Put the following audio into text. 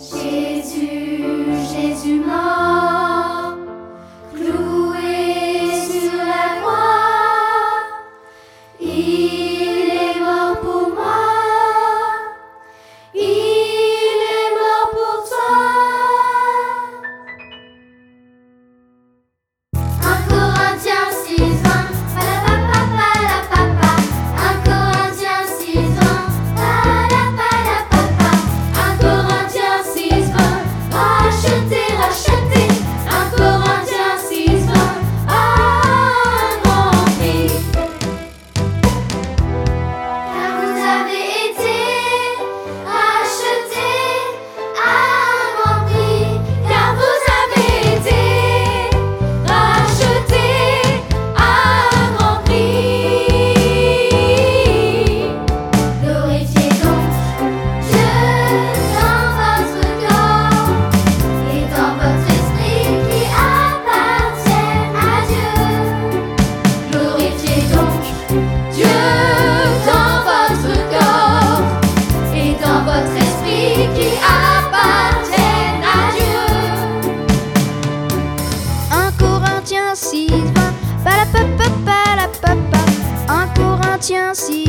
Jésus, Jésus mort, cloué sur la croix. 6, 20. Palapapa, palapapa, 1 Corinthiens 6.